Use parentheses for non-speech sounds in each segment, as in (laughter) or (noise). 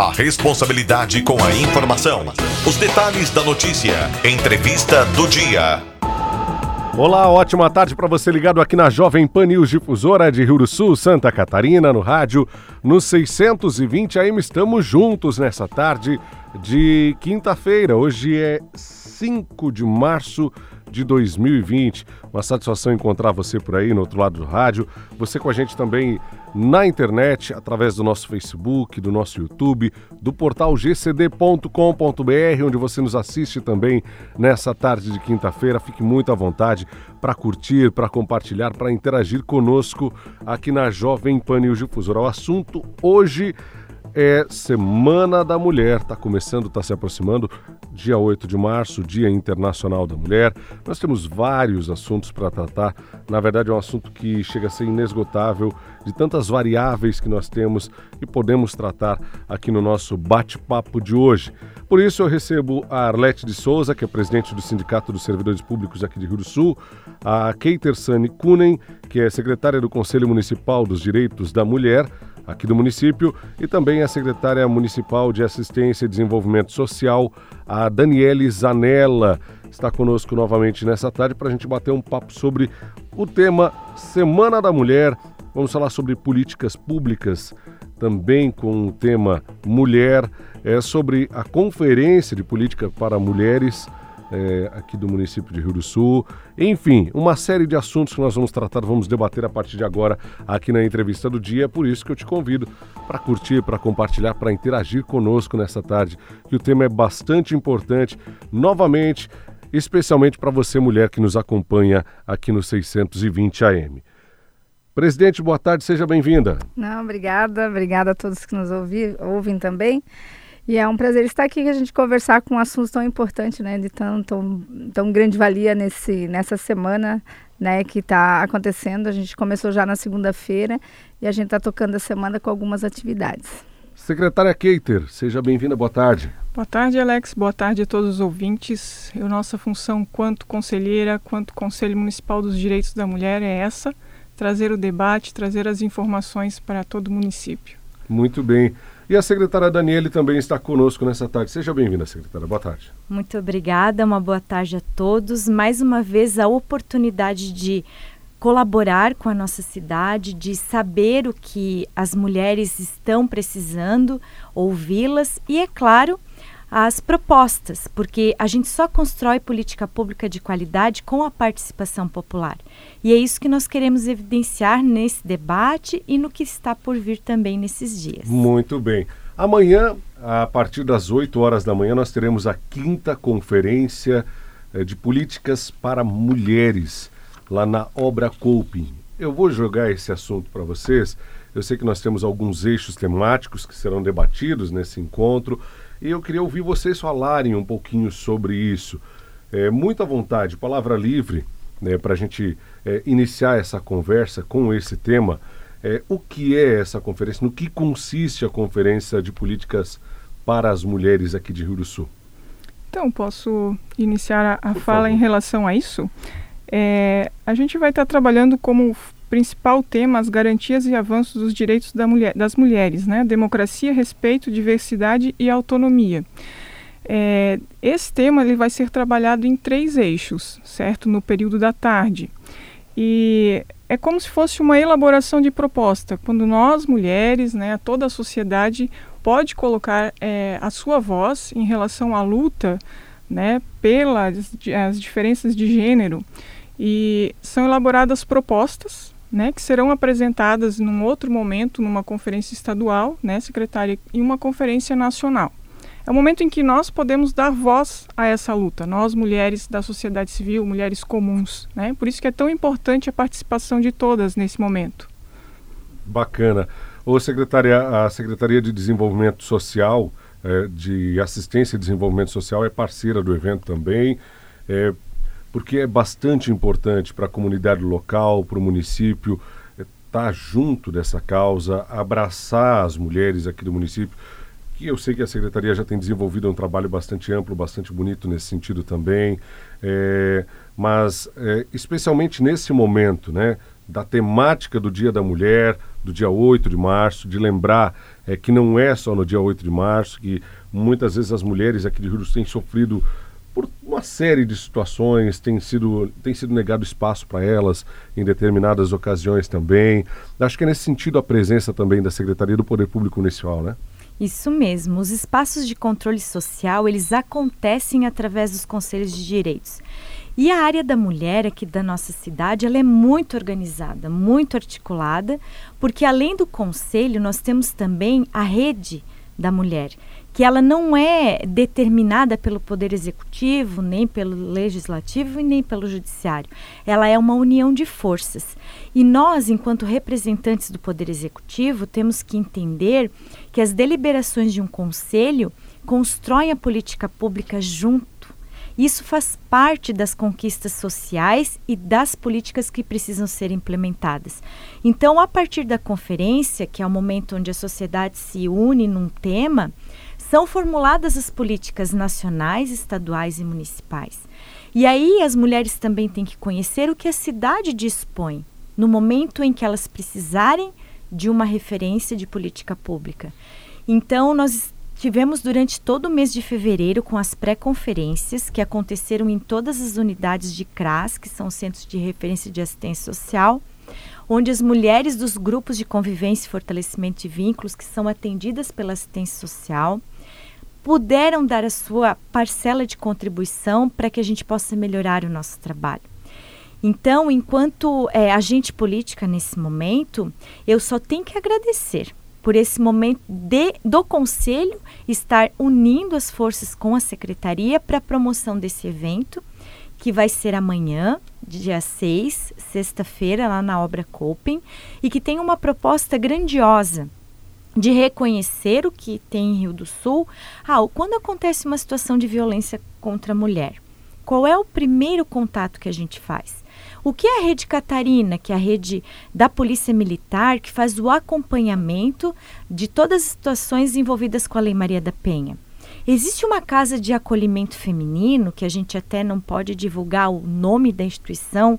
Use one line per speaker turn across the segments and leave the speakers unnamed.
A responsabilidade com a informação. Os detalhes da notícia. Entrevista do dia.
Olá, ótima tarde para você ligado aqui na Jovem Pan News Difusora de Rio do Sul, Santa Catarina, no rádio, no 620 AM. Estamos juntos nessa tarde de quinta-feira. Hoje é 5 de março de 2020. Uma satisfação encontrar você por aí no outro lado do rádio. Você com a gente também na internet, através do nosso Facebook, do nosso YouTube, do portal gcd.com.br, onde você nos assiste também nessa tarde de quinta-feira. Fique muito à vontade para curtir, para compartilhar, para interagir conosco aqui na Jovem Pan News Difusora. O assunto hoje é Semana da Mulher. Está começando, está se aproximando. Dia 8 de março, Dia Internacional da Mulher. Nós temos vários assuntos para tratar. Na verdade, é um assunto que chega a ser inesgotável, de tantas variáveis que nós temos e podemos tratar aqui no nosso bate-papo de hoje. Por isso, eu recebo a Arlete de Souza, que é presidente do Sindicato dos Servidores Públicos aqui de Rio do Sul, a Keiter Sani Kunen, que é secretária do Conselho Municipal dos Direitos da Mulher aqui do município, e também a secretária municipal de Assistência e Desenvolvimento Social, a Daniele Zanella, está conosco novamente nessa tarde para a gente bater um papo sobre o tema Semana da Mulher. Vamos falar sobre políticas públicas, também com o tema Mulher, é, sobre a Conferência de Política para Mulheres é, aqui do município de Rio do Sul. Enfim, uma série de assuntos que nós vamos tratar, vamos debater a partir de agora aqui na entrevista do dia. É por isso que eu te convido para curtir, para compartilhar, para interagir conosco nessa tarde, que o tema é bastante importante. Novamente, especialmente para você, mulher que nos acompanha aqui no 620 AM. Presidente, boa tarde, seja bem-vinda.
Não, obrigada, obrigada a todos que nos ouvem também. E é um prazer estar aqui a gente conversar com um assunto tão importante, né, de tão, tão, tão grande valia nesse, nessa semana, né, que está acontecendo. A gente começou já na segunda-feira e a gente está tocando a semana com algumas atividades.
Secretária Keiter, seja bem-vinda, boa tarde.
Boa tarde, Alex, boa tarde a todos os ouvintes. Eu, nossa função quanto conselheira, quanto Conselho Municipal dos Direitos da Mulher é essa, trazer o debate, trazer as informações para todo o município.
Muito bem. E a secretária Daniele também está conosco nessa tarde. Seja bem-vinda, secretária. Boa tarde.
Muito obrigada, uma boa tarde a todos. Mais uma vez, a oportunidade de colaborar com a nossa cidade, de saber o que as mulheres estão precisando, ouvi-las e, é claro, as propostas, porque a gente só constrói política pública de qualidade com a participação popular. E é isso que nós queremos evidenciar nesse debate e no que está por vir também nesses dias.
Muito bem. Amanhã, a partir das 8 horas da manhã, nós teremos a quinta conferência eh, de políticas para mulheres, lá na Obra Coping. Eu vou jogar esse assunto para vocês. Eu sei que nós temos alguns eixos temáticos que serão debatidos nesse encontro e eu queria ouvir vocês falarem um pouquinho sobre isso. É, muita vontade, palavra livre, né, para a gente é, iniciar essa conversa com esse tema. É, o que é essa conferência? No que consiste a Conferência de Políticas para as Mulheres aqui de Rio do Sul?
Então, posso iniciar a, a fala favor. em relação a isso? É, a gente vai estar trabalhando como principal tema as garantias e avanços dos direitos da mulher, das mulheres, né? Democracia, respeito, diversidade e autonomia. É, esse tema ele vai ser trabalhado em três eixos, certo? No período da tarde. E é como se fosse uma elaboração de proposta, quando nós, mulheres, né, toda a sociedade, pode colocar é, a sua voz em relação à luta né, pelas as diferenças de gênero. E são elaboradas propostas né, que serão apresentadas num outro momento, numa conferência estadual, né, secretária, e uma conferência nacional. É o momento em que nós podemos dar voz a essa luta, nós mulheres da sociedade civil, mulheres comuns, né? Por isso que é tão importante a participação de todas nesse momento.
Bacana. Ô secretária, a Secretaria de Desenvolvimento Social, é, de Assistência e Desenvolvimento Social é parceira do evento também. É, porque é bastante importante para a comunidade local, para o município, estar tá junto dessa causa, abraçar as mulheres aqui do município, que eu sei que a secretaria já tem desenvolvido um trabalho bastante amplo, bastante bonito nesse sentido também, é, mas é, especialmente nesse momento, né, da temática do Dia da Mulher, do dia 8 de março, de lembrar é, que não é só no dia 8 de março, que muitas vezes as mulheres aqui de Rio têm sofrido uma série de situações, tem sido, tem sido negado espaço para elas em determinadas ocasiões também. Acho que é nesse sentido a presença também da Secretaria do Poder Público Municipal, né?
Isso mesmo. Os espaços de controle social, eles acontecem através dos conselhos de direitos. E a área da mulher aqui da nossa cidade, ela é muito organizada, muito articulada, porque além do conselho, nós temos também a rede da mulher, que ela não é determinada pelo poder executivo, nem pelo legislativo e nem pelo judiciário. Ela é uma união de forças. E nós, enquanto representantes do poder executivo, temos que entender que as deliberações de um conselho constroem a política pública junto isso faz parte das conquistas sociais e das políticas que precisam ser implementadas. Então, a partir da conferência, que é o momento onde a sociedade se une num tema, são formuladas as políticas nacionais, estaduais e municipais. E aí as mulheres também têm que conhecer o que a cidade dispõe no momento em que elas precisarem de uma referência de política pública. Então, nós Tivemos durante todo o mês de fevereiro com as pré-conferências que aconteceram em todas as unidades de CRAS, que são Centros de Referência de Assistência Social, onde as mulheres dos grupos de convivência e fortalecimento de vínculos, que são atendidas pela assistência social, puderam dar a sua parcela de contribuição para que a gente possa melhorar o nosso trabalho. Então, enquanto é, agente política nesse momento, eu só tenho que agradecer por esse momento de, do Conselho estar unindo as forças com a Secretaria para a promoção desse evento, que vai ser amanhã, dia 6, sexta-feira, lá na obra Coping, e que tem uma proposta grandiosa de reconhecer o que tem em Rio do Sul. Ah, quando acontece uma situação de violência contra a mulher, qual é o primeiro contato que a gente faz? O que é a Rede Catarina, que é a rede da Polícia Militar, que faz o acompanhamento de todas as situações envolvidas com a Lei Maria da Penha? Existe uma casa de acolhimento feminino, que a gente até não pode divulgar o nome da instituição,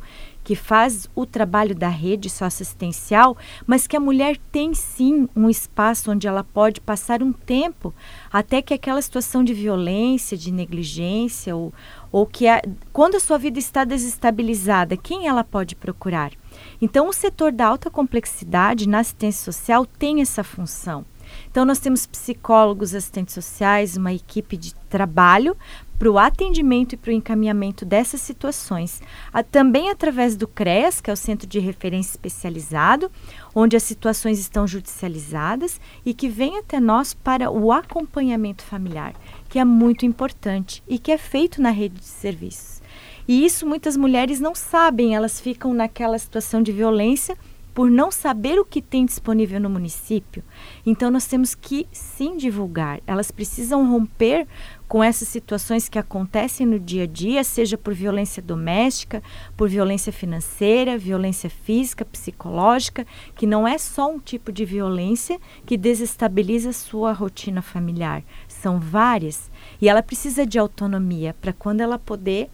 que faz o trabalho da rede socioassistencial, mas que a mulher tem sim um espaço onde ela pode passar um tempo até que aquela situação de violência, de negligência ou, ou que a, quando a sua vida está desestabilizada, quem ela pode procurar? Então, o setor da alta complexidade na assistência social tem essa função. Então, nós temos psicólogos, assistentes sociais, uma equipe de trabalho para o atendimento e para o encaminhamento dessas situações. A, também através do CREAS, que é o Centro de Referência Especializado, onde as situações estão judicializadas e que vem até nós para o acompanhamento familiar, que é muito importante e que é feito na rede de serviços. E isso muitas mulheres não sabem, elas ficam naquela situação de violência por não saber o que tem disponível no município. Então nós temos que sim divulgar. Elas precisam romper com essas situações que acontecem no dia a dia, seja por violência doméstica, por violência financeira, violência física, psicológica, que não é só um tipo de violência que desestabiliza a sua rotina familiar. São várias. E ela precisa de autonomia para quando ela poder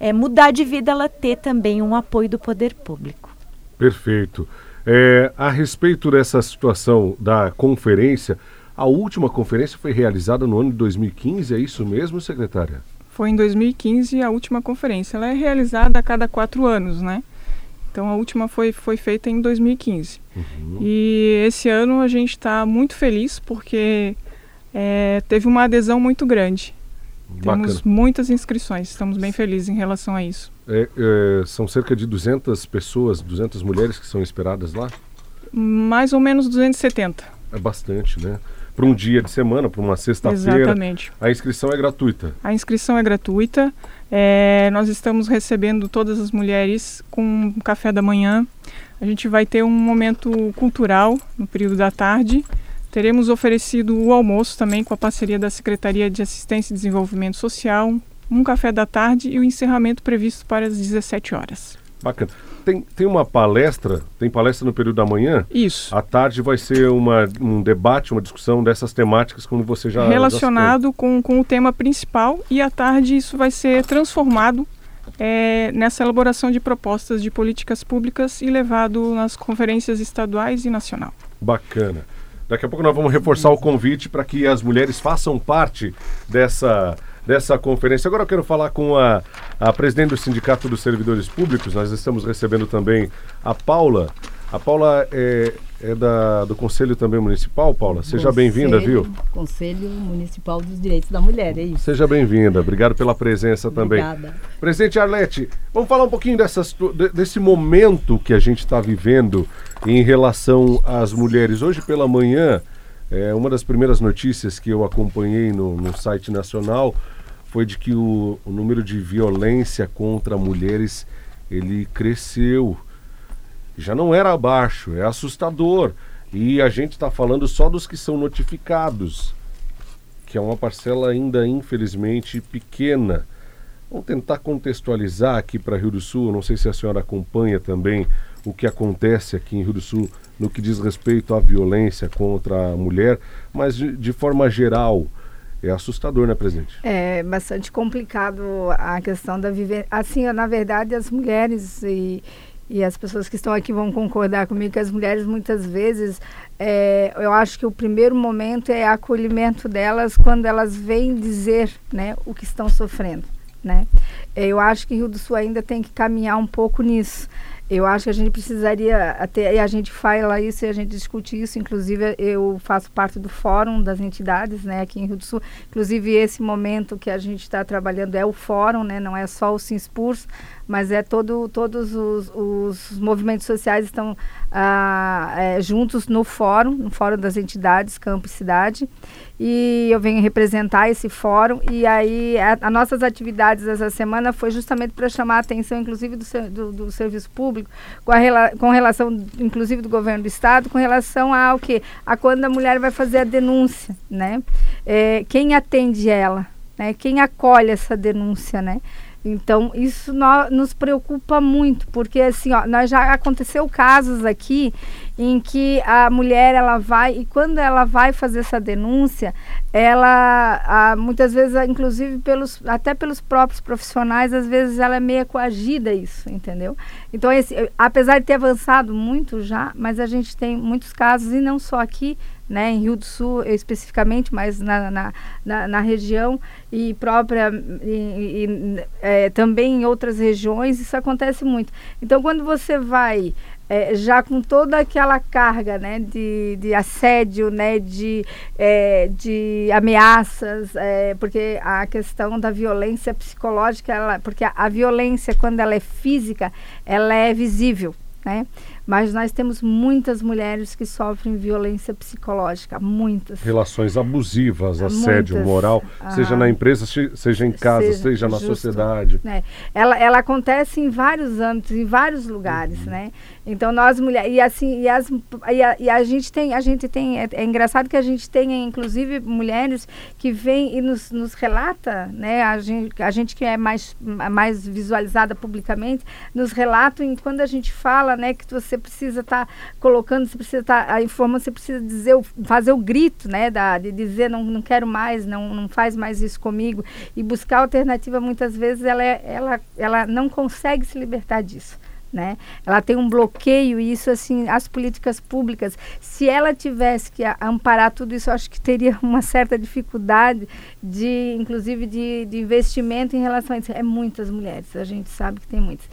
é, mudar de vida, ela ter também um apoio do poder público.
Perfeito. É, a respeito dessa situação da conferência, a última conferência foi realizada no ano de 2015, é isso mesmo, secretária?
Foi em 2015 a última conferência. Ela é realizada a cada quatro anos, né? Então a última foi, foi feita em 2015. Uhum. E esse ano a gente está muito feliz porque é, teve uma adesão muito grande. Bacana. Temos muitas inscrições, estamos bem felizes em relação a isso.
É, é, são cerca de 200 pessoas, 200 mulheres que são esperadas lá?
Mais ou menos 270.
É bastante, né? Para um dia de semana, para uma sexta-feira.
Exatamente.
A inscrição é gratuita?
A inscrição é gratuita. É, nós estamos recebendo todas as mulheres com um café da manhã. A gente vai ter um momento cultural no período da tarde Teremos oferecido o almoço também com a parceria da Secretaria de Assistência e Desenvolvimento Social, um café da tarde e o encerramento previsto para as 17 horas.
Bacana. Tem, tem uma palestra, tem palestra no período da manhã?
Isso.
À tarde vai ser uma, um debate, uma discussão dessas temáticas, como você já
Relacionado já com, com o tema principal, e à tarde isso vai ser transformado é, nessa elaboração de propostas de políticas públicas e levado nas conferências estaduais e nacional.
Bacana. Daqui a pouco nós vamos reforçar o convite para que as mulheres façam parte dessa, dessa conferência. Agora eu quero falar com a, a presidente do Sindicato dos Servidores Públicos. Nós estamos recebendo também a Paula. A Paula é, é da, do Conselho também Municipal, Paula. Seja bem-vinda, viu?
Conselho Municipal dos Direitos da Mulher, é isso.
Seja bem-vinda. Obrigado pela presença também.
Obrigada.
Presidente Arlete, vamos falar um pouquinho desse momento que a gente está vivendo em relação às mulheres. Hoje pela manhã, é, uma das primeiras notícias que eu acompanhei no, no site nacional foi de que o, o número de violência contra mulheres ele cresceu já não era abaixo, é assustador. E a gente está falando só dos que são notificados, que é uma parcela ainda infelizmente pequena. Vamos tentar contextualizar aqui para Rio do Sul. Não sei se a senhora acompanha também o que acontece aqui em Rio do Sul no que diz respeito à violência contra a mulher, mas de, de forma geral. É assustador, né, presidente?
É bastante complicado a questão da viver. Assim, na verdade, as mulheres e, e as pessoas que estão aqui vão concordar comigo que as mulheres muitas vezes é, eu acho que o primeiro momento é acolhimento delas quando elas vêm dizer né, o que estão sofrendo. Né? Eu acho que Rio do Sul ainda tem que caminhar um pouco nisso. Eu acho que a gente precisaria, até, e a gente fala isso e a gente discute isso, inclusive eu faço parte do fórum das entidades né, aqui em Rio do Sul. Inclusive esse momento que a gente está trabalhando é o fórum, né, não é só o Sinspurs, mas é todo, todos os, os movimentos sociais estão ah, é, juntos no fórum, no fórum das entidades, campo e cidade, e eu venho representar esse fórum, e aí as nossas atividades essa semana foi justamente para chamar a atenção, inclusive do, do, do serviço público, com, com relação, inclusive do governo do estado, com relação ao que? A quando a mulher vai fazer a denúncia, né? É, quem atende ela? Né? Quem acolhe essa denúncia, né? Então, isso no, nos preocupa muito, porque assim, ó, nós já aconteceu casos aqui em que a mulher ela vai e quando ela vai fazer essa denúncia, ela a, muitas vezes, inclusive pelos até pelos próprios profissionais, às vezes ela é meio coagida isso, entendeu? Então, esse, apesar de ter avançado muito já, mas a gente tem muitos casos e não só aqui, né, em Rio do Sul especificamente, mas na, na, na, na região e própria e, e é, também em outras regiões isso acontece muito. Então quando você vai é, já com toda aquela carga né, de, de assédio, né, de, é, de ameaças, é, porque a questão da violência psicológica, ela, porque a, a violência, quando ela é física, ela é visível. Né? Mas nós temos muitas mulheres que sofrem violência psicológica, muitas.
Relações abusivas, assédio muitas. moral, ah, seja na empresa, seja em casa, seja, seja na justo, sociedade.
Né? Ela, ela acontece em vários âmbitos, em vários lugares, uhum. né? Então nós mulheres e assim e, as, e, a, e a gente tem a gente tem é, é, engraçado que a gente tenha inclusive mulheres que vêm e nos, nos relata, né? A gente, a gente que é mais mais visualizada publicamente nos relata em quando a gente fala, né? Que você precisa estar tá colocando, você precisa estar tá, a informação, você precisa dizer, fazer o grito, né, da, de dizer não, não quero mais, não, não faz mais isso comigo. E buscar alternativa muitas vezes ela, é, ela, ela não consegue se libertar disso né? Ela tem um bloqueio e isso assim, as políticas públicas, se ela tivesse que amparar tudo isso, acho que teria (laughs) uma certa dificuldade de, inclusive, de, de investimento em relação a isso. É muitas mulheres, a gente sabe que tem muitas.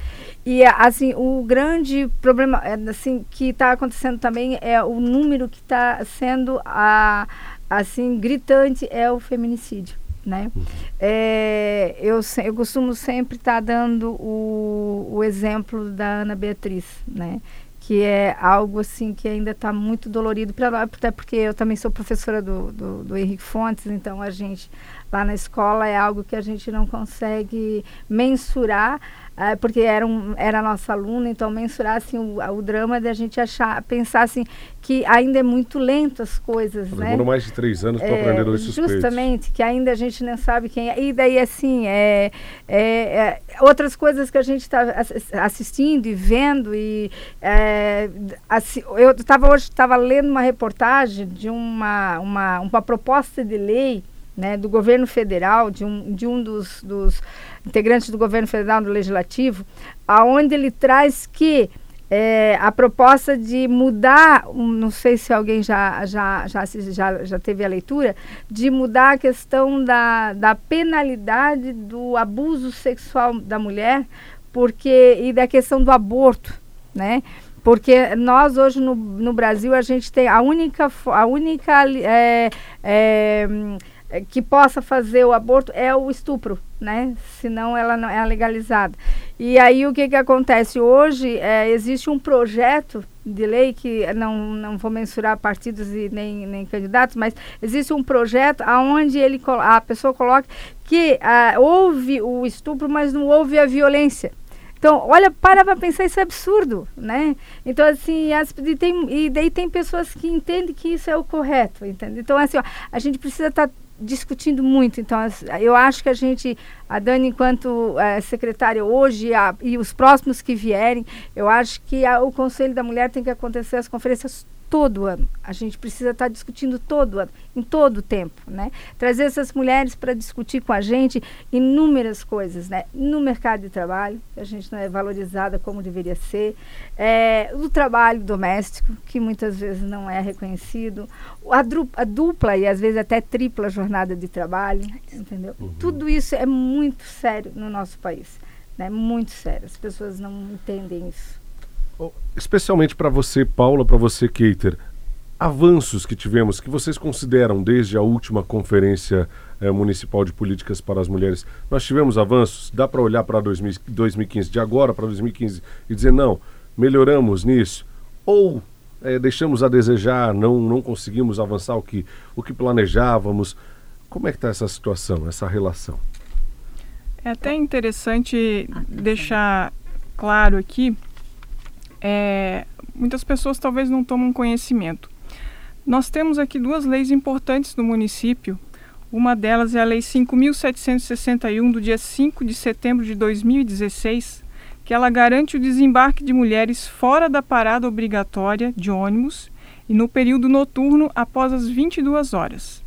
E assim, o grande problema é, assim que está acontecendo também é o número que está sendo a assim gritante é o feminicídio né? É, eu, eu costumo sempre estar tá dando o, o exemplo da Ana Beatriz, né? Que é algo assim que ainda está muito dolorido, pra, até porque eu também sou professora do, do, do Henrique Fontes, então a gente lá na escola é algo que a gente não consegue mensurar é, porque era, um, era nossa aluna, então mensurar assim, o, o drama de a gente achar, pensar assim, que ainda é muito lento as coisas, né?
Demorou mais de três anos para é, aprender dois suspeitos.
Justamente, que ainda a gente não sabe quem é. E daí, assim, é, é, é outras coisas que a gente está assistindo e vendo e assim, eu estava hoje estava lendo uma reportagem de uma, uma, uma proposta de lei né, do governo federal, de um, de um dos, dos integrantes do governo federal no legislativo, aonde ele traz que é, a proposta de mudar, não sei se alguém já, já, já, já, já teve a leitura, de mudar a questão da, da penalidade do abuso sexual da mulher porque e da questão do aborto, né? Porque nós hoje no, no Brasil a gente tem a única, a única é, é, que possa fazer o aborto é o estupro, né? Senão ela não é legalizada. E aí o que, que acontece? Hoje é, existe um projeto de lei que não, não vou mensurar partidos e nem, nem candidatos, mas existe um projeto onde ele, a pessoa coloca que ah, houve o estupro, mas não houve a violência. Então, olha, para para pensar, isso é absurdo, né? Então, assim, as, e, tem, e daí tem pessoas que entendem que isso é o correto, entende? Então, assim, ó, a gente precisa estar tá discutindo muito. Então, eu acho que a gente, a Dani, enquanto é, secretária hoje a, e os próximos que vierem, eu acho que a, o Conselho da Mulher tem que acontecer as conferências todo ano. A gente precisa estar tá discutindo todo ano, em todo o tempo, né? Trazer essas mulheres para discutir com a gente inúmeras coisas, né? No mercado de trabalho, que a gente não é valorizada como deveria ser, é, o trabalho doméstico, que muitas vezes não é reconhecido, a, a dupla e às vezes até tripla jornada de trabalho, entendeu? Uhum. Tudo isso é muito sério no nosso país, né? Muito sério. As pessoas não entendem isso.
Especialmente para você, Paula, para você, Keiter, avanços que tivemos, que vocês consideram desde a última conferência eh, municipal de políticas para as mulheres? Nós tivemos avanços? Dá para olhar para 2015, de agora para 2015, e dizer, não, melhoramos nisso? Ou eh, deixamos a desejar, não, não conseguimos avançar o que, o que planejávamos? Como é que está essa situação, essa relação?
É até interessante deixar claro aqui é, muitas pessoas talvez não tomam conhecimento. Nós temos aqui duas leis importantes no município. Uma delas é a Lei 5.761, do dia 5 de setembro de 2016, que ela garante o desembarque de mulheres fora da parada obrigatória de ônibus e no período noturno após as 22 horas.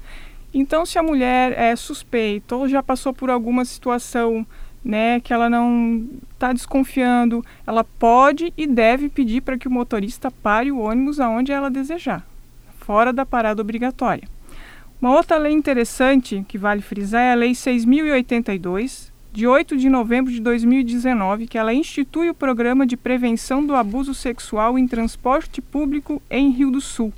Então, se a mulher é suspeita ou já passou por alguma situação né, que ela não está desconfiando, ela pode e deve pedir para que o motorista pare o ônibus aonde ela desejar, fora da parada obrigatória. Uma outra lei interessante que vale frisar é a Lei 6.082, de 8 de novembro de 2019, que ela institui o Programa de Prevenção do Abuso Sexual em Transporte Público em Rio do Sul.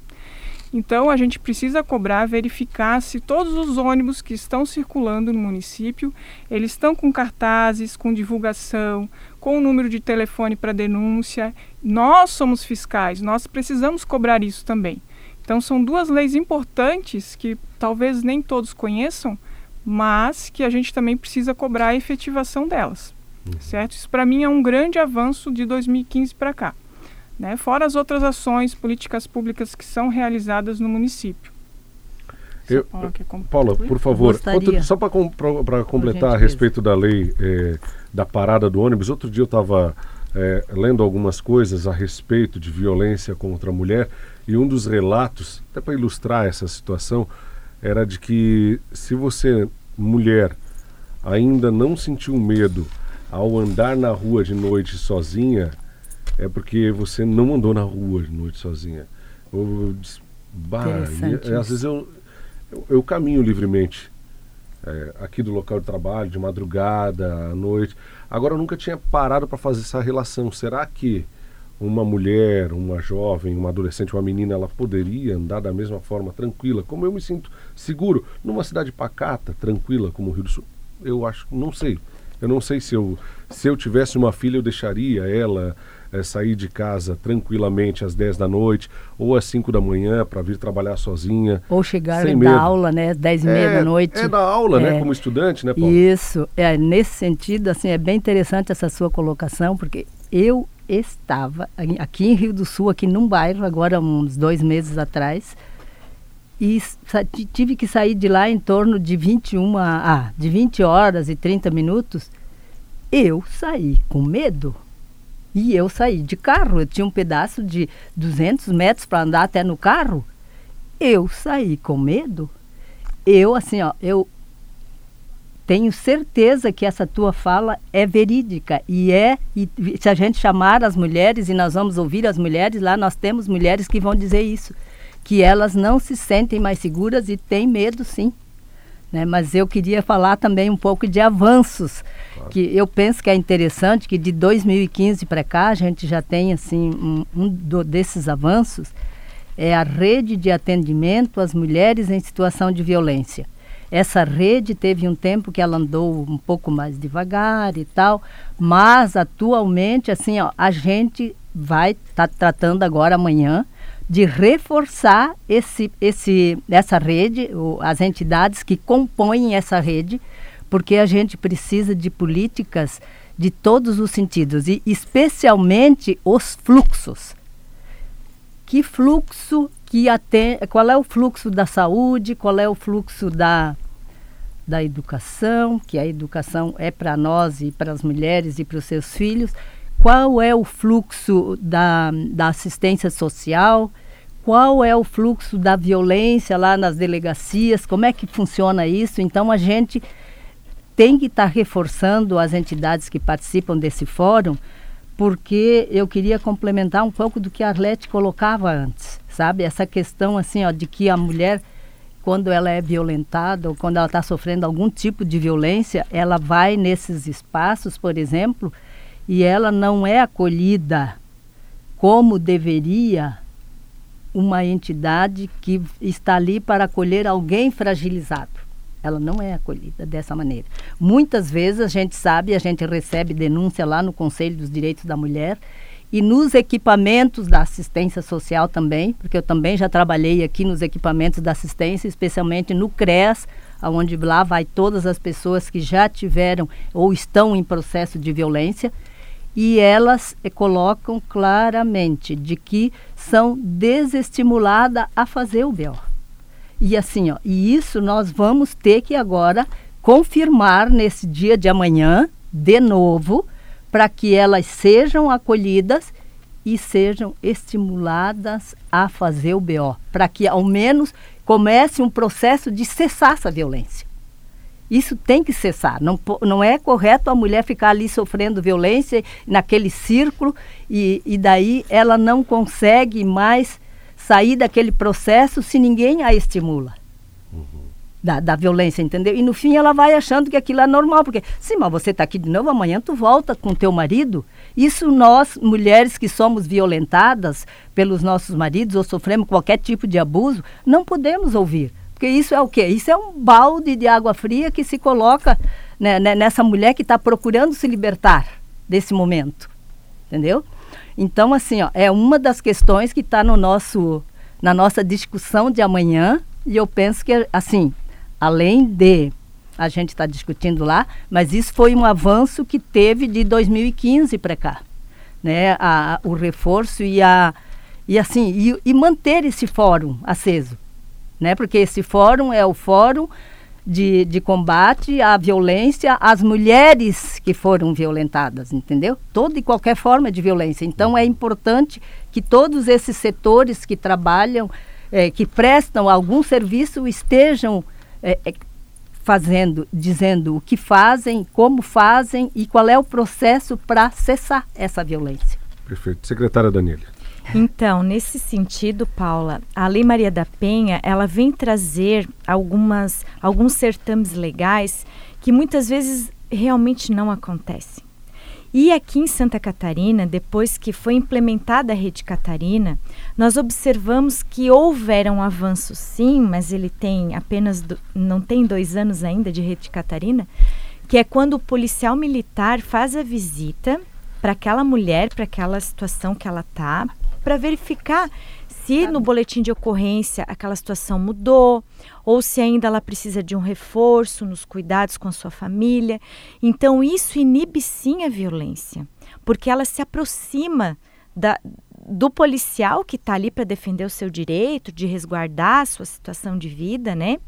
Então a gente precisa cobrar, verificar se todos os ônibus que estão circulando no município, eles estão com cartazes, com divulgação, com o número de telefone para denúncia. Nós somos fiscais, nós precisamos cobrar isso também. Então são duas leis importantes que talvez nem todos conheçam, mas que a gente também precisa cobrar a efetivação delas. Uhum. Certo? Isso para mim é um grande avanço de 2015 para cá né? fora as outras ações, políticas públicas que são realizadas no município.
Eu, Paula, por favor, outro, só para com, completar a respeito da lei é, da parada do ônibus, outro dia eu estava é, lendo algumas coisas a respeito de violência contra a mulher e um dos relatos, até para ilustrar essa situação, era de que se você, mulher, ainda não sentiu medo ao andar na rua de noite sozinha, é porque você não andou na rua de noite sozinha. Eu, bah, e, é, às vezes eu, eu, eu caminho livremente é, aqui do local de trabalho, de madrugada, à noite. Agora eu nunca tinha parado para fazer essa relação. Será que uma mulher, uma jovem, uma adolescente, uma menina, ela poderia andar da mesma forma tranquila, como eu me sinto seguro numa cidade pacata, tranquila como o Rio do Sul? Eu acho, não sei. Eu não sei se eu, se eu tivesse uma filha, eu deixaria ela é, sair de casa tranquilamente às 10 da noite ou às 5 da manhã para vir trabalhar sozinha.
Ou chegar da aula, né, às 10 e meia
é,
da noite.
É da aula, né, é. né, como estudante, né, Paulo?
Isso, é, nesse sentido, assim, é bem interessante essa sua colocação, porque eu estava aqui em Rio do Sul, aqui num bairro, agora uns dois meses atrás, e tive que sair de lá em torno de 21, ah, de 20 horas e 30 minutos. Eu saí com medo e eu saí de carro, eu tinha um pedaço de 200 metros para andar até no carro. Eu saí com medo. eu, assim, ó, eu tenho certeza que essa tua fala é verídica e é e se a gente chamar as mulheres e nós vamos ouvir as mulheres lá nós temos mulheres que vão dizer isso que elas não se sentem mais seguras e têm medo sim né? mas eu queria falar também um pouco de avanços claro. que eu penso que é interessante que de 2015 para cá a gente já tem assim um, um do, desses avanços é a rede de atendimento às mulheres em situação de violência essa rede teve um tempo que ela andou um pouco mais devagar e tal, mas atualmente, assim, ó, a gente vai estar tá tratando agora amanhã de reforçar esse, esse, essa rede, as entidades que compõem essa rede, porque a gente precisa de políticas de todos os sentidos e especialmente os fluxos. Que fluxo que atende, qual é o fluxo da saúde, qual é o fluxo da da educação, que a educação é para nós e para as mulheres e para os seus filhos, qual é o fluxo da, da assistência social, qual é o fluxo da violência lá nas delegacias, como é que funciona isso. Então a gente tem que estar tá reforçando as entidades que participam desse fórum, porque eu queria complementar um pouco do que a Arlete colocava antes, sabe? Essa questão assim, ó, de que a mulher quando ela é violentada ou quando ela está sofrendo algum tipo de violência, ela vai nesses espaços, por exemplo, e ela não é acolhida como deveria uma entidade que está ali para acolher alguém fragilizado. Ela não é acolhida dessa maneira. Muitas vezes a gente sabe, a gente recebe denúncia lá no Conselho dos Direitos da Mulher e nos equipamentos da assistência social também, porque eu também já trabalhei aqui nos equipamentos da assistência, especialmente no CREAS, onde lá vai todas as pessoas que já tiveram ou estão em processo de violência, e elas eh, colocam claramente de que são desestimuladas a fazer o BO. E assim, ó, e isso nós vamos ter que agora confirmar nesse dia de amanhã, de novo, para que elas sejam acolhidas e sejam estimuladas a fazer o BO, para que ao menos comece um processo de cessar essa violência. Isso tem que cessar. Não, não é correto a mulher ficar ali sofrendo violência naquele círculo e, e daí ela não consegue mais sair daquele processo se ninguém a estimula da, da violência, entendeu? E no fim ela vai achando que aquilo é normal, porque, sim, mas você está aqui de novo, amanhã tu volta com teu marido. Isso nós, mulheres que somos violentadas pelos nossos maridos ou sofremos qualquer tipo de abuso, não podemos ouvir. Porque isso é o quê? Isso é um balde de água fria que se coloca né, né nessa mulher que está procurando se libertar desse momento. Entendeu? Então, assim, ó, é uma das questões que está no nosso, na nossa discussão de amanhã. E eu penso que, assim, além de a gente estar tá discutindo lá, mas isso foi um avanço que teve de 2015 para cá, né? A, o reforço e a e assim e, e, manter esse fórum aceso, né? Porque esse fórum é o fórum de, de combate à violência às mulheres que foram violentadas, entendeu? Toda e qualquer forma de violência. Então é importante que todos esses setores que trabalham, é, que prestam algum serviço estejam é, é, fazendo, dizendo o que fazem, como fazem e qual é o processo para cessar essa violência.
Perfeito. Secretária Daniela.
Então, nesse sentido, Paula, a Lei Maria da Penha, ela vem trazer algumas, alguns certames legais que muitas vezes realmente não acontecem. E aqui em Santa Catarina, depois que foi implementada a rede Catarina, nós observamos que houveram avanços, sim, mas ele tem apenas do, não tem dois anos ainda de rede Catarina, que é quando o policial militar faz a visita para aquela mulher, para aquela situação que ela está, para verificar se no boletim de ocorrência aquela situação mudou, ou se ainda ela precisa de um reforço nos cuidados com a sua família. Então, isso inibe sim a violência, porque ela se aproxima da, do policial que está ali para defender o seu direito, de resguardar a sua situação de vida, né?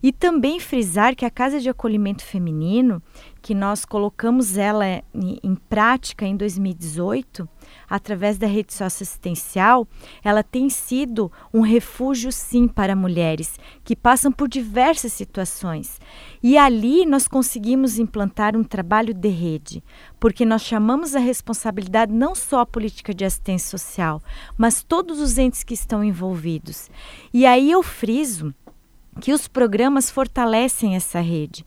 E também frisar que a Casa de Acolhimento Feminino, que nós colocamos ela em, em prática em 2018, através da rede socioassistencial, ela tem sido um refúgio sim para mulheres que passam por diversas situações. E ali nós conseguimos implantar um trabalho de rede, porque nós chamamos a responsabilidade não só a política de assistência social, mas todos os entes que estão envolvidos. E aí eu friso que os programas fortalecem essa rede.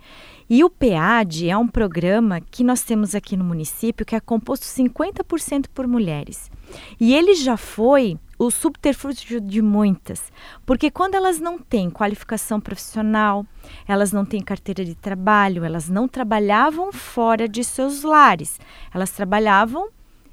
E o PEAD é um programa que nós temos aqui no município que é composto 50% por mulheres. E ele já foi o subterfúgio de muitas, porque quando elas não têm qualificação profissional, elas não têm carteira de trabalho, elas não trabalhavam fora de seus lares, elas trabalhavam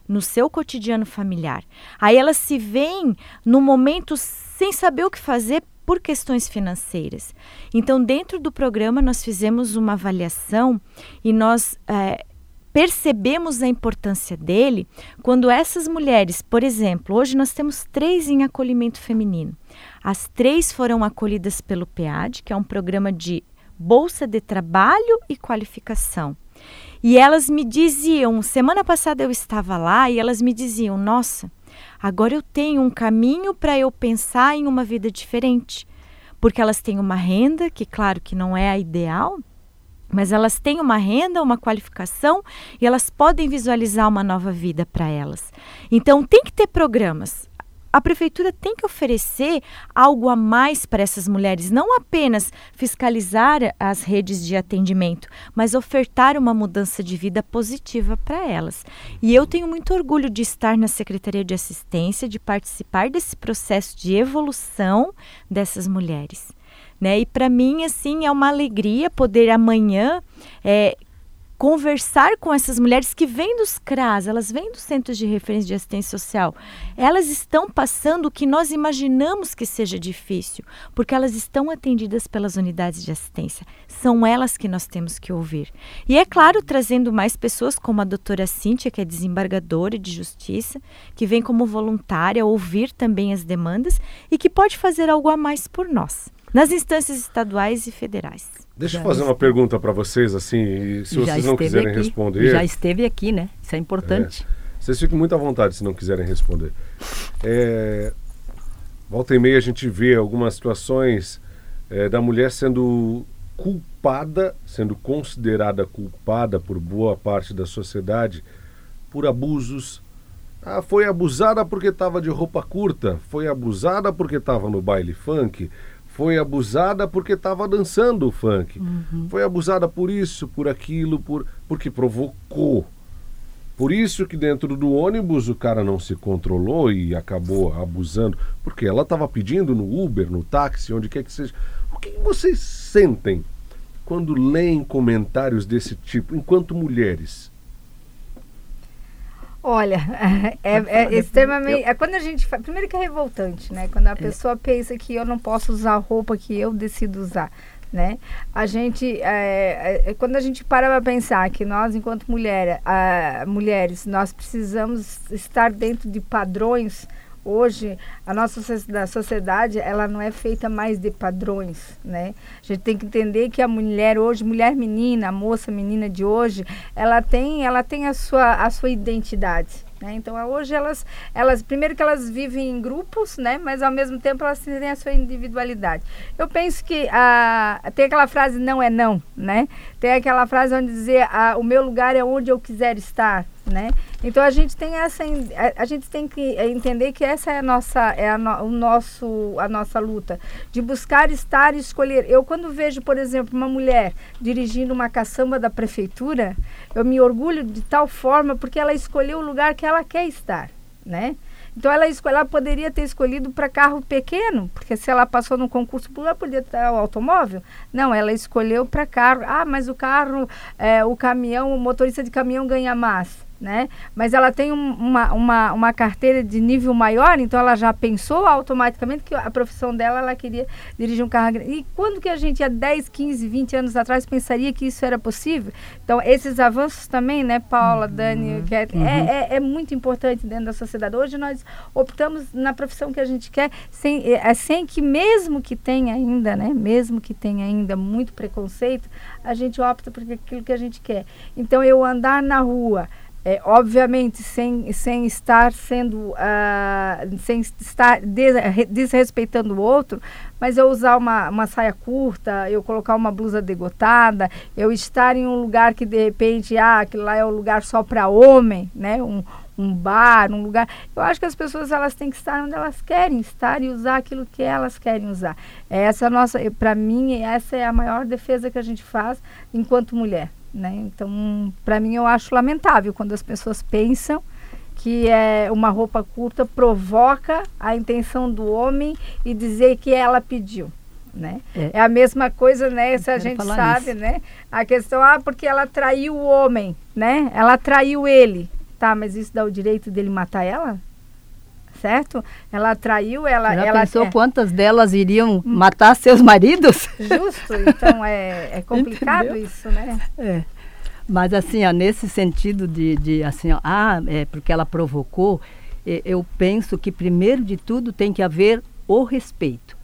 no seu cotidiano familiar. Aí elas se veem no momento sem saber o que fazer por questões financeiras. Então, dentro do programa, nós fizemos uma avaliação e nós é, percebemos a importância dele quando essas mulheres, por exemplo, hoje nós temos três em acolhimento feminino. As três foram acolhidas pelo PEAD, que é um programa de bolsa de trabalho e qualificação. E elas me diziam, semana passada eu estava lá e elas me diziam: "Nossa, Agora eu tenho um caminho para eu pensar em uma vida diferente, porque elas têm uma renda que, claro, que não é a ideal, mas elas têm uma renda, uma qualificação e elas podem visualizar uma nova vida para elas. Então tem que ter programas a prefeitura tem que oferecer algo a mais para essas mulheres, não apenas fiscalizar as redes de atendimento, mas ofertar uma mudança de vida positiva para elas. E eu tenho muito orgulho de estar na Secretaria de Assistência, de participar desse processo de evolução dessas mulheres. Né? E para mim, assim, é uma alegria poder amanhã é, conversar com essas mulheres que vêm dos CRAS, elas vêm dos Centros de Referência de Assistência Social. Elas estão passando o que nós imaginamos que seja difícil, porque elas estão atendidas pelas unidades de assistência. São elas que nós temos que ouvir. E é claro, trazendo mais pessoas como a doutora Cíntia, que é desembargadora de justiça, que vem como voluntária ouvir também as demandas e que pode fazer algo a mais por nós, nas instâncias estaduais e federais.
Deixa eu fazer uma pergunta para vocês, assim, se vocês não quiserem
aqui,
responder.
Já esteve aqui, né? Isso é importante.
É, vocês ficam muito à vontade se não quiserem responder. É, volta e meia a gente vê algumas situações é, da mulher sendo culpada, sendo considerada culpada por boa parte da sociedade por abusos. Ah, foi abusada porque estava de roupa curta, foi abusada porque estava no baile funk, foi abusada porque estava dançando o funk. Uhum. Foi abusada por isso, por aquilo, por porque provocou. Por isso que dentro do ônibus o cara não se controlou e acabou abusando, porque ela estava pedindo no Uber, no táxi, onde quer que seja. O que vocês sentem quando leem comentários desse tipo, enquanto mulheres?
Olha, (laughs) é, é extremamente. É quando a gente. Primeiro que é revoltante, né? Quando a é. pessoa pensa que eu não posso usar a roupa que eu decido usar. Né? A gente, é, é, quando a gente para para pensar que nós, enquanto mulher, mulheres, nós precisamos estar dentro de padrões hoje a nossa sociedade ela não é feita mais de padrões, né? A gente tem que entender que a mulher hoje, mulher menina, a moça menina de hoje, ela tem ela tem a sua a sua identidade. Né? Então hoje elas, elas, primeiro que elas vivem em grupos, né? mas ao mesmo tempo elas têm a sua individualidade. Eu penso que a, tem aquela frase não é não, né? Tem aquela frase onde dizer a, o meu lugar é onde eu quiser estar, né? Então a gente tem essa a, gente tem que entender que essa é a nossa é a no, o nosso a nossa luta de buscar estar e escolher. Eu quando vejo, por exemplo, uma mulher dirigindo uma caçamba da prefeitura, eu me orgulho de tal forma porque ela escolheu o lugar que ela quer estar, né? Então ela, ela poderia ter escolhido para carro pequeno, porque se ela passou no concurso ela podia ter o automóvel. Não, ela escolheu para carro. Ah, mas o carro, é, o caminhão, o motorista de caminhão ganha mais né? Mas ela tem um, uma, uma, uma carteira de nível maior, então ela já pensou automaticamente que a profissão dela, ela queria dirigir um carro. E quando que a gente, há 10, 15, 20 anos atrás, pensaria que isso era possível? Então, esses avanços também, né, Paula, uhum. Dani, é, uhum. é, é, é, muito importante dentro da sociedade. Hoje nós optamos na profissão que a gente quer, sem, é, é, sem que mesmo que tenha ainda, né, mesmo que tenha ainda muito preconceito, a gente opta por aquilo que a gente quer. Então, eu andar na rua É, obviamente, sem, sem estar sendo, uh, sem estar des, desrespeitando o outro, mas eu usar uma, uma saia curta, eu colocar uma blusa degotada, eu estar em um lugar que de repente, ah, aquilo lá é um lugar só para homem, né? Um, um bar, um lugar. Eu acho que as pessoas elas têm que estar onde elas querem estar e usar aquilo que elas querem usar. Essa é nossa, para mim, essa é a maior defesa que a gente faz enquanto mulher, né? Então, para mim eu acho lamentável quando as pessoas pensam que é uma roupa curta provoca a intenção do homem e dizer que ela pediu. Né? É. é a mesma coisa, né? Se a gente sabe, né? A questão, ah, porque ela traiu o homem, né? Ela traiu ele. Tá, mas isso dá o direito dele matar ela? Certo? Ela traiu, ela.
Já
ela
pensou é... quantas delas iriam matar seus maridos?
Justo, (laughs) então é, é complicado Entendeu? isso, né?
É. Mas assim, ó, nesse sentido de, de assim, ó, ah, é porque ela provocou, eu penso que primeiro de tudo tem que haver o respeito.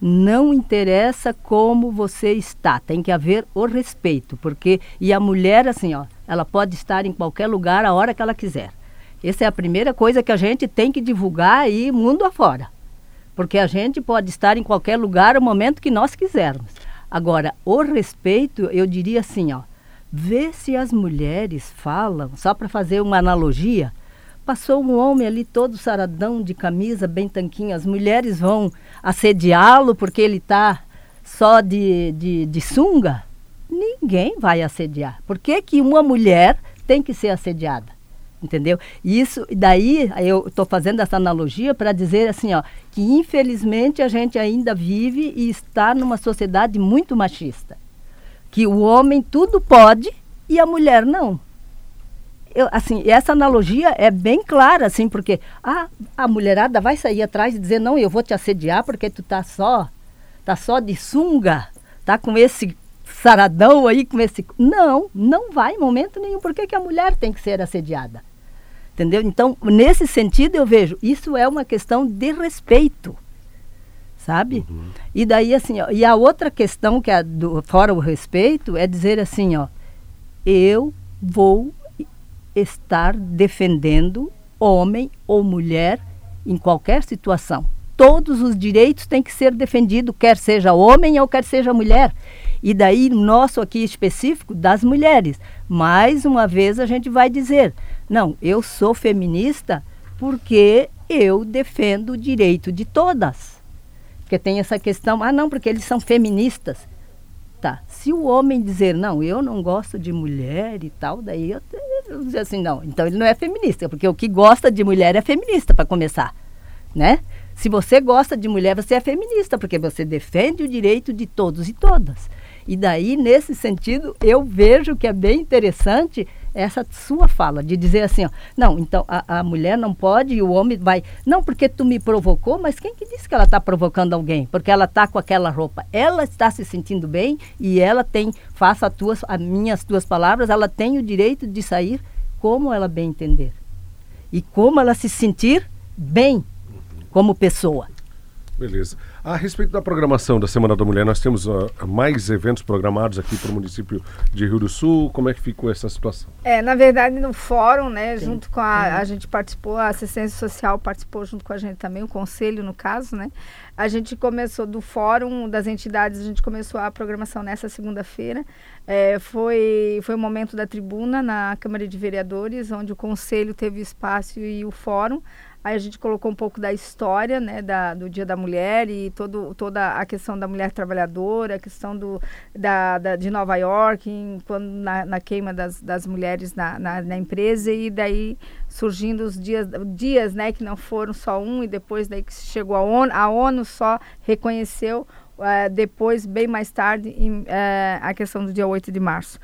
Não interessa como você está, tem que haver o respeito, porque e a mulher assim, ó, ela pode estar em qualquer lugar a hora que ela quiser. Essa é a primeira coisa que a gente tem que divulgar aí mundo afora. Porque a gente pode estar em qualquer lugar o momento que nós quisermos. Agora, o respeito, eu diria assim, ó, vê se as mulheres falam, só para fazer uma analogia, passou um homem ali todo saradão de camisa, bem tanquinho, as mulheres vão assediá-lo porque ele está só de, de, de sunga? ninguém vai assediar. Por que, que uma mulher tem que ser assediada? Entendeu? Isso, daí eu estou fazendo essa analogia para dizer assim, ó, que infelizmente a gente ainda vive e está numa sociedade muito machista. Que o homem tudo pode e a mulher não. Eu, assim, essa analogia é bem clara, assim, porque ah, a mulherada vai sair atrás e dizer, não, eu vou te assediar porque tu tá só, tá só de sunga, tá com esse saradão aí com esse. Não, não vai em momento nenhum. Por que, que a mulher tem que ser assediada? Entendeu? Então, nesse sentido, eu vejo, isso é uma questão de respeito. Sabe? Uhum. E daí, assim, ó, e a outra questão que é do, fora o respeito é dizer assim, ó, eu vou estar defendendo homem ou mulher em qualquer situação. Todos os direitos têm que ser defendidos, quer seja homem ou quer seja mulher. E daí, nosso aqui específico, das mulheres. Mais uma vez a gente vai dizer: não, eu sou feminista porque eu defendo o direito de todas. Porque tem essa questão, ah, não, porque eles são feministas. Tá, se o homem dizer, não, eu não gosto de mulher e tal, daí eu, eu dizer assim, não, então ele não é feminista, porque o que gosta de mulher é feminista, para começar, né? Se você gosta de mulher, você é feminista, porque você defende o direito de todos e todas. E daí, nesse sentido, eu vejo que é bem interessante essa sua fala, de dizer assim, ó, não, então a, a mulher não pode e o homem vai. Não, porque tu me provocou, mas quem que disse que ela está provocando alguém? Porque ela está com aquela roupa. Ela está se sentindo bem e ela tem, faça as tuas, as minhas tuas palavras, ela tem o direito de sair como ela bem entender. E como ela se sentir bem como pessoa.
Beleza. A respeito da programação da Semana da Mulher, nós temos uh, mais eventos programados aqui para o município de Rio do Sul. Como é que ficou essa situação?
É, na verdade, no fórum, né, Sim. junto com a, a gente participou, a assistência social participou junto com a gente também, o conselho no caso, né? A gente começou do fórum das entidades, a gente começou a programação nessa segunda-feira. É, foi, foi o momento da tribuna na Câmara de Vereadores, onde o conselho teve espaço e o fórum. Aí a gente colocou um pouco da história, né, da, do Dia da Mulher e todo, toda a questão da mulher trabalhadora, a questão do, da, da de Nova York, em, quando na, na, queima das, das mulheres na, na, na, empresa e daí surgindo os dias, dias, né, que não foram só um e depois daí que chegou a ONU, a ONU só reconheceu uh, depois, bem mais tarde, em, uh, a questão do dia 8 de março.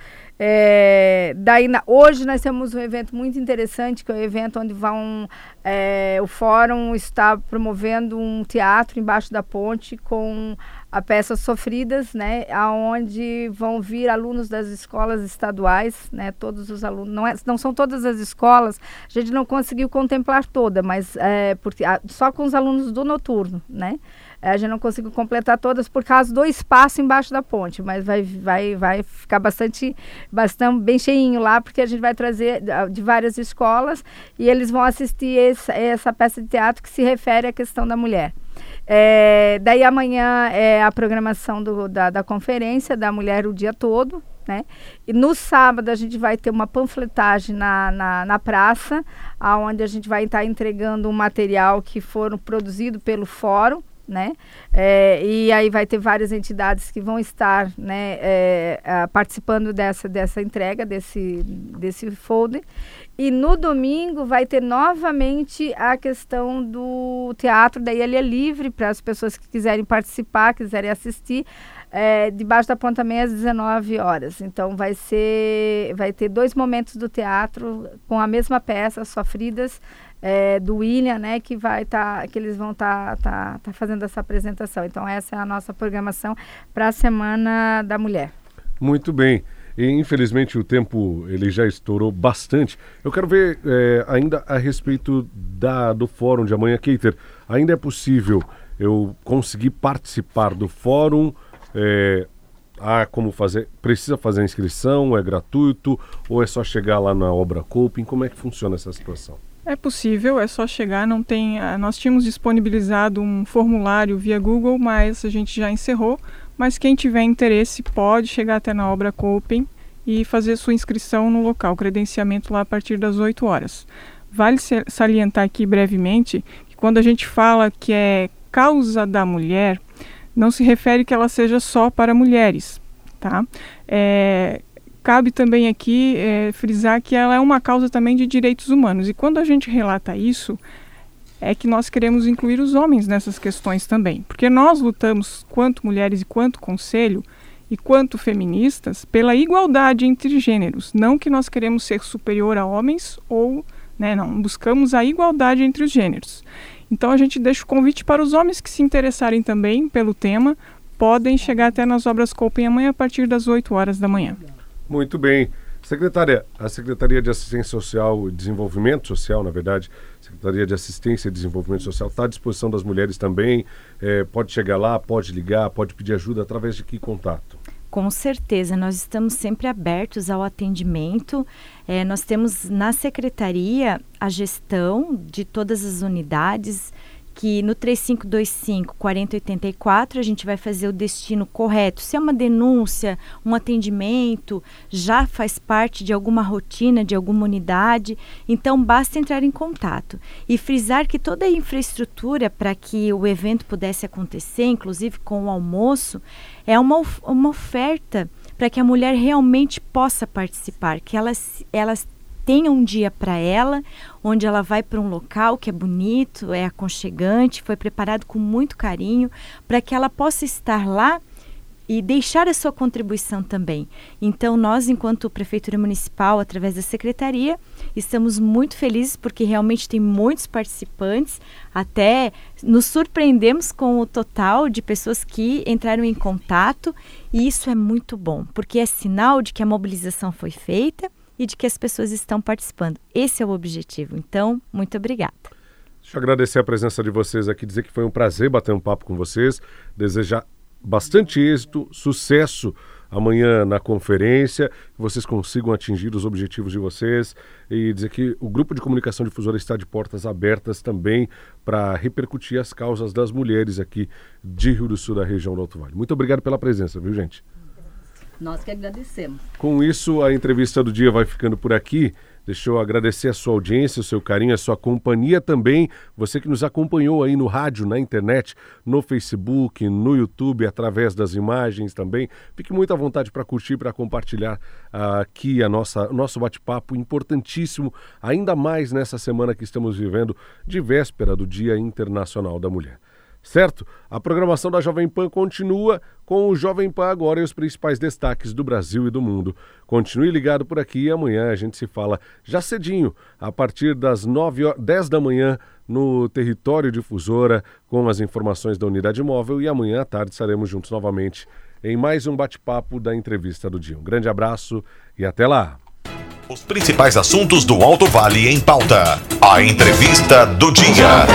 É, daí na, hoje nós temos um evento muito interessante, que é o um evento onde vão é, o fórum está promovendo um teatro embaixo da ponte com a peça Sofridas, né, aonde vão vir alunos das escolas estaduais, né, todos os alunos, não, é, não são todas as escolas, a gente não conseguiu contemplar toda, mas é, porque, a, só com os alunos do noturno, né, a gente não conseguiu completar todas por causa do espaço embaixo da ponte, mas vai, vai, vai ficar bastante, bastante bem cheinho lá, porque a gente vai trazer de várias escolas e eles vão assistir esse, essa peça de teatro que se refere à questão da mulher. É, daí amanhã é a programação do, da, da conferência da mulher o dia todo, né? E no sábado a gente vai ter uma panfletagem na, na, na praça, onde a gente vai estar entregando um material que foram produzido pelo fórum, né? É, e aí vai ter várias entidades que vão estar, né, é, participando dessa, dessa entrega, desse, desse folder. E no domingo vai ter novamente a questão do teatro, daí ele é livre para as pessoas que quiserem participar, quiserem assistir é, debaixo da ponta meia às 19 horas. Então vai ser, vai ter dois momentos do teatro com a mesma peça, Sofridas, é, do William, né, que vai tá, que eles vão estar tá, tá, tá fazendo essa apresentação. Então essa é a nossa programação para a Semana da Mulher.
Muito bem. E infelizmente o tempo ele já estourou bastante. Eu quero ver é, ainda a respeito da, do fórum de amanhã, Keiter. Ainda é possível eu conseguir participar do fórum é, há como fazer? Precisa fazer a inscrição? É gratuito? Ou é só chegar lá na obra Coping? Como é que funciona essa situação?
É possível, é só chegar. Não tem. Ah, nós tínhamos disponibilizado um formulário via Google, mas a gente já encerrou. Mas quem tiver interesse pode chegar até na obra Coping e fazer sua inscrição no local, credenciamento lá a partir das 8 horas. Vale salientar aqui brevemente que quando a gente fala que é causa da mulher, não se refere que ela seja só para mulheres, tá? É, cabe também aqui é, frisar que ela é uma causa também de direitos humanos. E quando a gente relata isso, é que nós queremos incluir os homens nessas questões também. Porque nós lutamos, quanto mulheres e quanto conselho, e quanto feministas, pela igualdade entre gêneros. Não que nós queremos ser superior a homens ou. Né, não, buscamos a igualdade entre os gêneros. Então a gente deixa o convite para os homens que se interessarem também pelo tema, podem chegar até nas obras Copem amanhã a partir das 8 horas da manhã.
Muito bem. Secretária, a Secretaria de Assistência Social e Desenvolvimento Social, na verdade, Secretaria de Assistência e Desenvolvimento Social está à disposição das mulheres também. É, pode chegar lá, pode ligar, pode pedir ajuda através de que contato?
Com certeza, nós estamos sempre abertos ao atendimento. É, nós temos na secretaria a gestão de todas as unidades que no 3525 4084 a gente vai fazer o destino correto. Se é uma denúncia, um atendimento, já faz parte de alguma rotina de alguma unidade, então basta entrar em contato e frisar que toda a infraestrutura para que o evento pudesse acontecer, inclusive com o almoço, é uma, uma oferta para que a mulher realmente possa participar, que elas, elas tenha um dia para ela, onde ela vai para um local que é bonito, é aconchegante, foi preparado com muito carinho, para que ela possa estar lá e deixar a sua contribuição também. Então, nós, enquanto Prefeitura Municipal, através da Secretaria, estamos muito felizes porque realmente tem muitos participantes, até nos surpreendemos com o total de pessoas que entraram em contato, e isso é muito bom, porque é sinal de que a mobilização foi feita e de que as pessoas estão participando. Esse é o objetivo. Então, muito obrigada.
Deixa eu agradecer a presença de vocês aqui, dizer que foi um prazer bater um papo com vocês, desejar bastante êxito, sucesso amanhã na conferência, que vocês consigam atingir os objetivos de vocês e dizer que o grupo de comunicação difusora está de portas abertas também para repercutir as causas das mulheres aqui de Rio do Sul, da região do Alto Vale. Muito obrigado pela presença, viu, gente?
Nós que agradecemos.
Com isso, a entrevista do dia vai ficando por aqui. Deixa eu agradecer a sua audiência, o seu carinho, a sua companhia também. Você que nos acompanhou aí no rádio, na internet, no Facebook, no YouTube, através das imagens também. Fique muito à vontade para curtir, para compartilhar uh, aqui a nossa nosso bate-papo importantíssimo, ainda mais nessa semana que estamos vivendo, de véspera do Dia Internacional da Mulher certo? A programação da Jovem Pan continua com o Jovem Pan agora e os principais destaques do Brasil e do mundo. Continue ligado por aqui e amanhã a gente se fala já cedinho, a partir das 9 horas, 10 da manhã, no território difusora, com as informações da unidade móvel e amanhã à tarde estaremos juntos novamente em mais um bate-papo da entrevista do dia. Um grande abraço e até lá!
Os principais assuntos do Alto Vale em pauta. A entrevista do dia.